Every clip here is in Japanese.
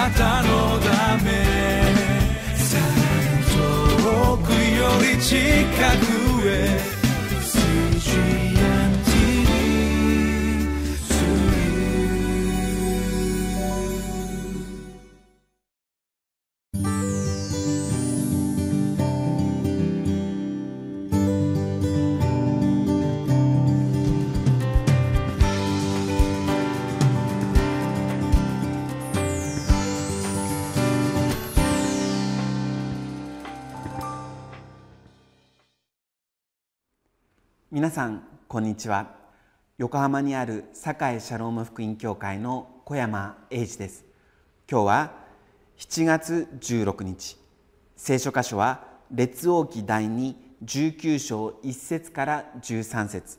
なたのため。さらに遠くより近くへ。皆さんこんにちは。横浜にある堺シャローム福音教会の小山英二です。今日は7月16日。聖書箇所は列王記第2 19章1節から13節。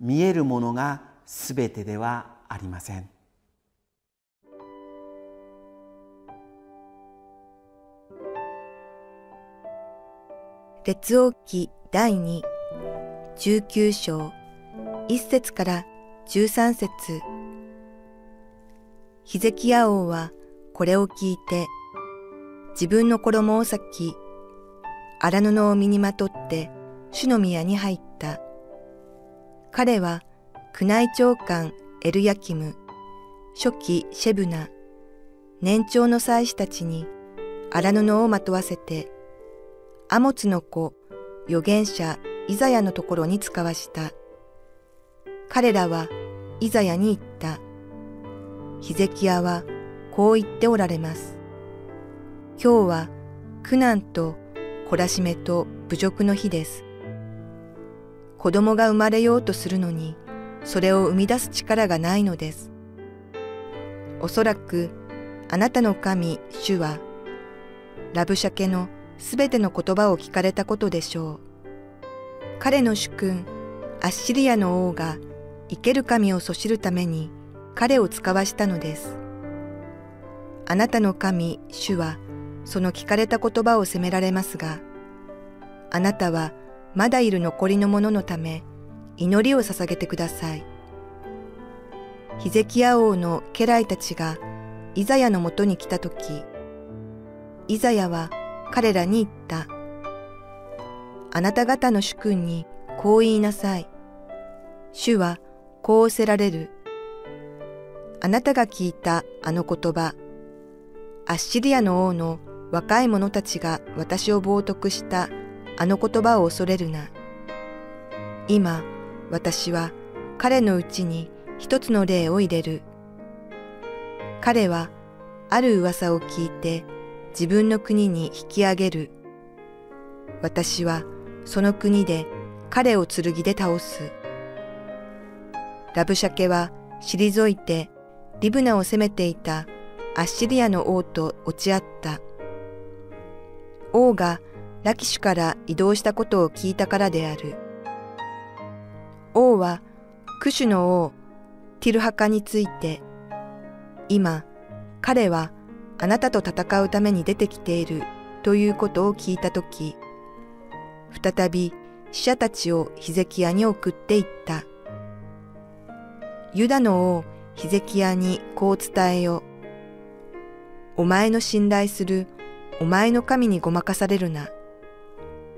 見えるものがすべてではありません。列王記第2 19章1節から13節ヒゼキヤ王はこれを聞いて自分の衣を裂き荒布を身にまとって主の宮に入った。彼は宮内長官エルヤキム、初期シェブナ、年長の祭司たちに荒布をまとわせて、アモツの子、預言者イザヤのところに使わした。彼らはイザヤに言った。ヒゼキヤはこう言っておられます。今日は苦難と懲らしめと侮辱の日です。子供が生まれようとするのに、それを生み出す力がないのです。おそらく、あなたの神、主は、ラブシャケのすべての言葉を聞かれたことでしょう。彼の主君、アッシリアの王が生ける神をそしるために彼を使わしたのです。あなたの神、主は、その聞かれた言葉を責められますが、あなたはまだいる残りの者のため、祈りを捧げてください。ヒゼキヤ王の家来たちがイザヤのもとに来たとき、イザヤは彼らに言った。あなた方の主君にこう言いなさい。主はこうおせられる。あなたが聞いたあの言葉、アッシリアの王の若い者たちが私を冒涜したあの言葉を恐れるな。今、私は彼のうちに一つの例を入れる。彼はある噂を聞いて自分の国に引き上げる。私はその国で彼を剣で倒す。ラブシャケは退いてリブナを攻めていたアッシリアの王と落ち合った。王がラキシュから移動したことを聞いたからである。王はクシュの王ティルハカについて、今彼はあなたと戦うために出てきているということを聞いたとき、再び死者たちをヒゼキヤに送っていった。ユダの王ヒゼキヤにこう伝えよ。お前の信頼するお前の神にごまかされるな。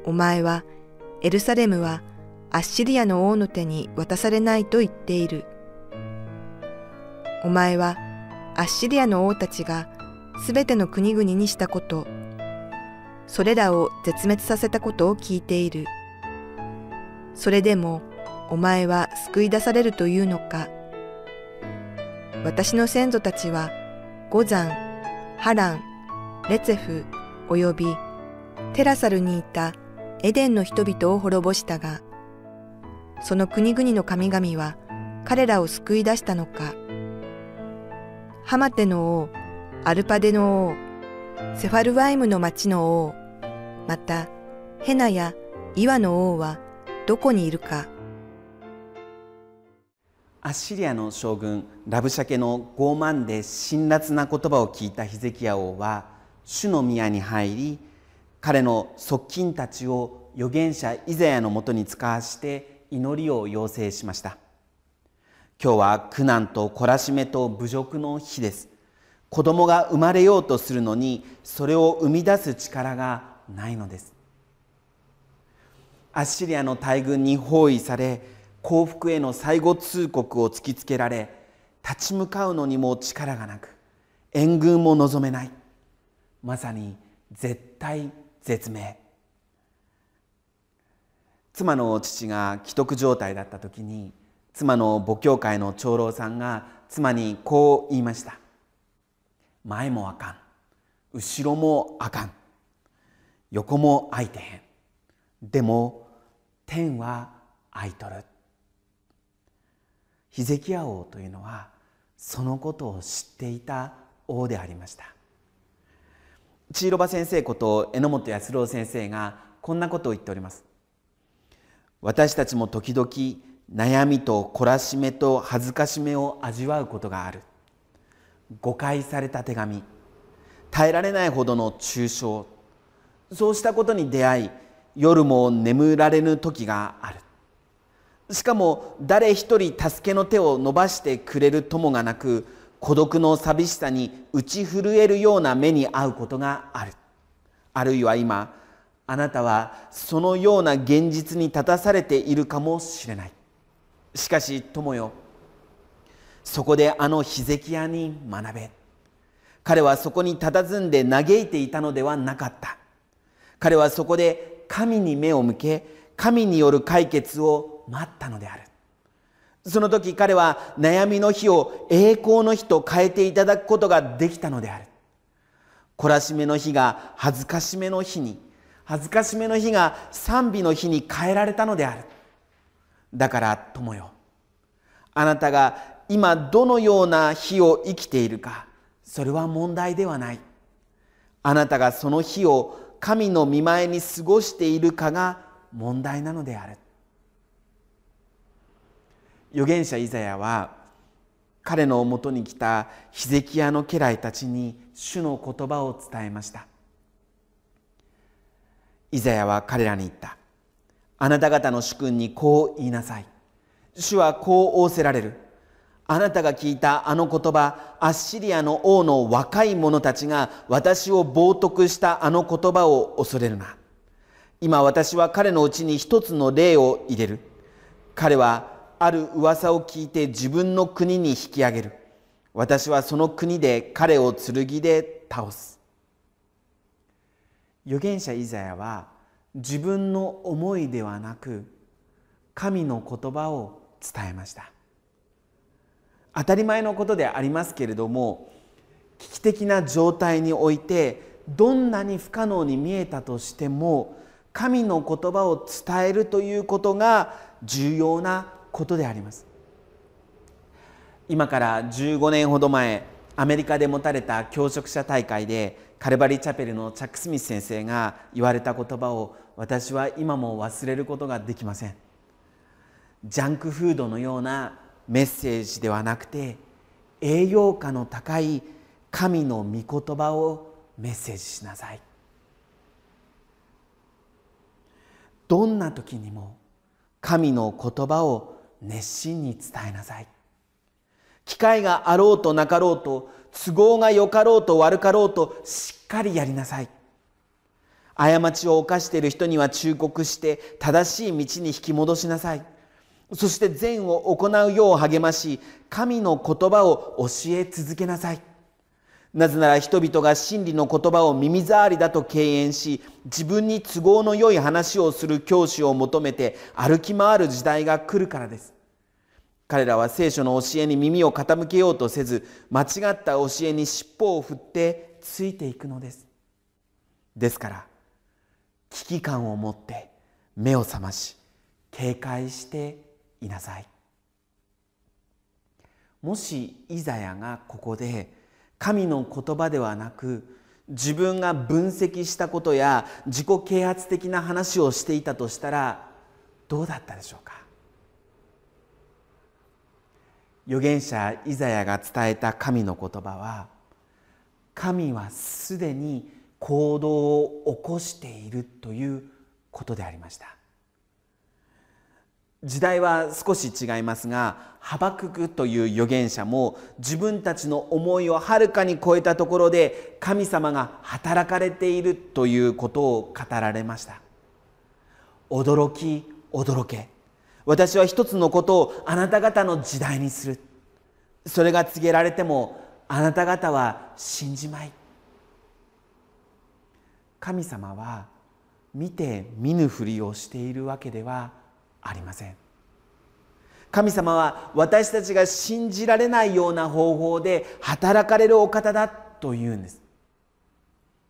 お前はエルサレムはアッシリアの王の手に渡されないと言っている。お前はアッシリアの王たちがすべての国々にしたこと、それらを絶滅させたことを聞いている。それでもお前は救い出されるというのか。私の先祖たちは、五山、ハラン、レツェフ、およびテラサルにいたエデンの人々を滅ぼしたが、その国々の神々は彼らを救い出したのか。ハマテの王、アルパデの王、セファルワイムの町の王、またヘナや岩の王はどこにいるか。アッシリアの将軍ラブシャケの傲慢で辛辣な言葉を聞いたヒゼキヤ王は主の宮に入り彼の側近たちを預言者イザヤのもとに使わして祈りを要請しました。今日は苦難と懲らしめと侮辱の日です。子供が生まれようとするのにそれを生み出す力がないのです。アッシリアの大軍に包囲され幸福への最後通告を突きつけられ立ち向かうのにも力がなく援軍も望めない。まさに絶対絶命。妻の父が既得状態だった時に妻の母教会の長老さんが妻にこう言いました。前もあかん。後ろもあかん。横も空いてへん。でも天は空いとる。ヒゼキヤ王というのはそのことを知っていた王でありました。千尋場先生こと榎本康郎先生がこんなことを言っております。私たちも時々悩みと懲らしめと恥ずかしめを味わうことがある。誤解された手紙。耐えられないほどの抽象。そうしたことに出会い夜も眠られぬ時がある。しかも誰一人助けの手を伸ばしてくれる友がなく孤独の寂しさに打ち震えるような目に遭うことがある。あるいは今あなたはそのような現実に立たされているかもしれない。しかし友よそこであのヒゼキヤに学べ。彼はそこに佇んで嘆いていたのではなかった。彼はそこで神に目を向け神による解決を待ったのである。その時彼は悩みの日を栄光の日と変えていただくことができたのである。懲らしめの日が恥ずかしめの日に恥ずかしめの日が賛美の日に変えられたのである。だから友よあなたが今どのような日を生きているかそれは問題ではない。あなたがその日を神の見前に過ごしているかが問題なのである預言者イザヤは彼のもとに来たヒゼキヤの家来たちに主の言葉を伝えましたイザヤは彼らに言ったあなた方の主君にこう言いなさい。主はこう仰せられる。あなたが聞いたあの言葉、アッシリアの王の若い者たちが私を冒涜したあの言葉を恐れるな。今私は彼のうちに一つの例を入れる。彼はある噂を聞いて自分の国に引き上げる。私はその国で彼を剣で倒す。預言者イザヤは自分の思いではなく神の言葉を伝えました当たり前のことでありますけれども危機的な状態においてどんなに不可能に見えたとしても神の言葉を伝えるということが重要なことであります。今から15年ほど前アメリカで持たれた教職者大会でカルバリーチャペルのチャック・スミス先生が言われた言葉を私は今も忘れることができません。ジャンクフードのようなメッセージではなくて栄養価の高い神の御言葉をメッセージしなさい。どんな時にも神の言葉を熱心に伝えなさい。機会があろうとなかろうと都合がよかろうと悪かろうとしっかりやりなさい。過ちを犯している人には忠告して正しい道に引き戻しなさい。そして善を行うよう励まし神の言葉を教え続けなさい。なぜなら人々が真理の言葉を耳障りだと敬遠し自分に都合の良い話をする教師を求めて歩き回る時代が来るからです。彼らは聖書の教えに耳を傾けようとせず間違った教えに尻尾を振ってついていくのです。ですから危機感を持って目を覚まし警戒していなさい。もしイザヤがここで神の言葉ではなく自分が分析したことや自己啓発的な話をしていたとしたらどうだったでしょうか？預言者イザヤが伝えた神の言葉は神はすでに行動を起こしているということでありました。時代は少し違いますがハバククという預言者も自分たちの思いをはるかに超えたところで神様が働かれているということを語られました。驚き驚け。私は一つのことをあなた方の時代にする。それが告げられてもあなた方は信じまい。神様は見て見ぬふりをしているわけではありません。神様は私たちが信じられないような方法で働かれるお方だというんです。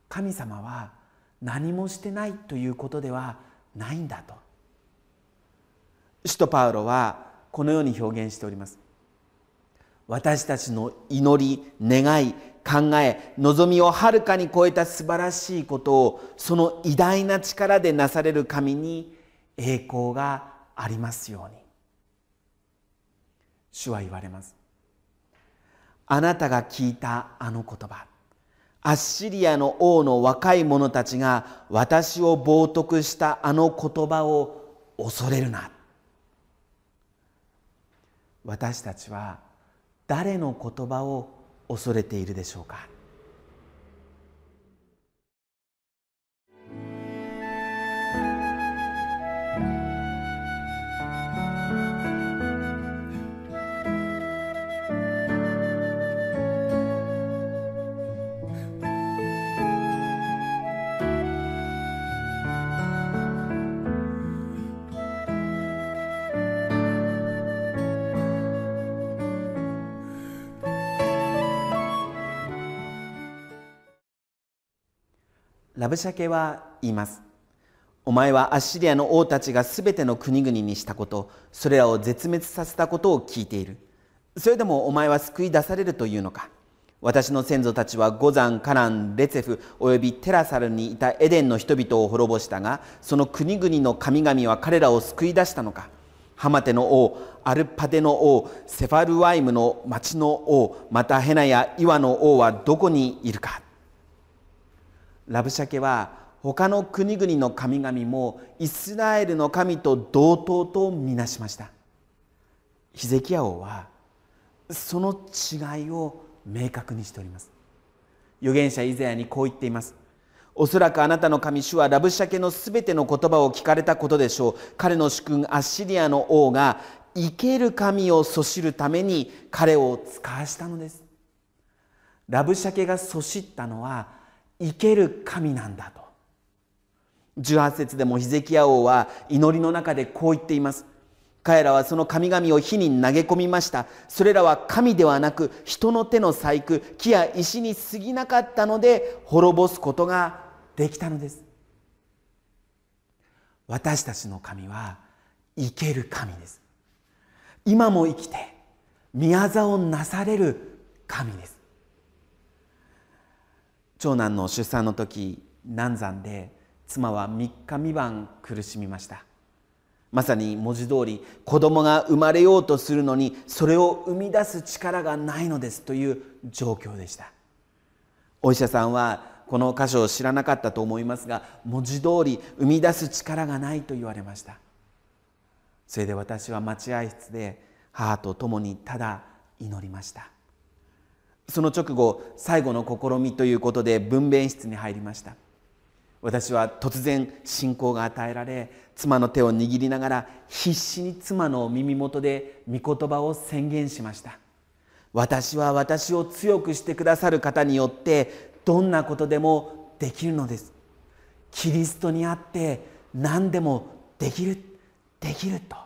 神様は何もしてないということではないんだと。使徒パウロはこのように表現しております。私たちの祈り願い考え望みをはるかに超えた素晴らしいことをその偉大な力でなされる神に栄光がありますように。主は言われます。あなたが聞いたあの言葉。アッシリアの王の若い者たちが私を冒涜したあの言葉を恐れるな。私たちは誰の言葉を恐れているでしょうか。ラブシャケは言います。お前はアッシリアの王たちがすべての国々にしたことそれらを絶滅させたことを聞いている。それでもお前は救い出されるというのか。私の先祖たちはゴザン、カラン、レツェフおよびテラサルにいたエデンの人々を滅ぼしたがその国々の神々は彼らを救い出したのか。ハマテの王、アルパデの王、セファルワイムの町の王、またヘナやイワの王はどこにいるか。ラブシャケは他の国々の神々もイスラエルの神と同等とみなしました。ヒゼキヤ王はその違いを明確にしております。預言者イザヤにこう言っています。おそらくあなたの神主はラブシャケのすべての言葉を聞かれたことでしょう。彼の主君アッシリアの王が生ける神をそしるために彼を使わしたのです。ラブシャケがそしったのは生ける神なんだと。18節でもヒゼキヤ王は祈りの中でこう言っています。彼らはその神々を火に投げ込みました。それらは神ではなく人の手の細工木や石に過ぎなかったので滅ぼすことができたのです。私たちの神は生ける神です。今も生きて宮沢をなされる神です。長男の出産の時難産で妻は3日三晩苦しみました。まさに文字通り子供が生まれようとするのにそれを生み出す力がないのですという状況でした。お医者さんはこの箇所を知らなかったと思いますが文字通り生み出す力がないと言われました。それで私は待合室で母と共にただ祈りました。その直後最後の試みということで分娩室に入りました。私は突然信仰が与えられ妻の手を握りながら必死に妻の耳元で御言葉を宣言しました。私は私を強くしてくださる方によってどんなことでもできるのです。キリストにあって何でもできるできると。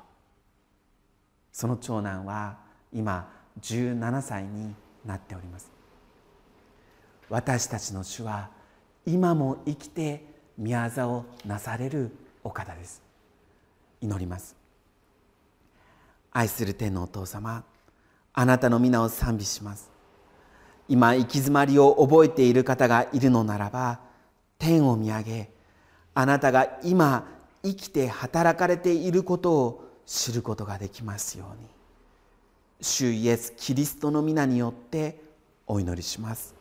その長男は今17歳になっております。私たちの主は今も生きて宮沢をなされるお方です。祈ります。愛する天のお父様あなたの皆を賛美します。今行き詰まりを覚えている方がいるのならば天を見上げあなたが今生きて働かれていることを知ることができますように。主イエス・キリストの皆によってお祈りします。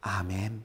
アーメン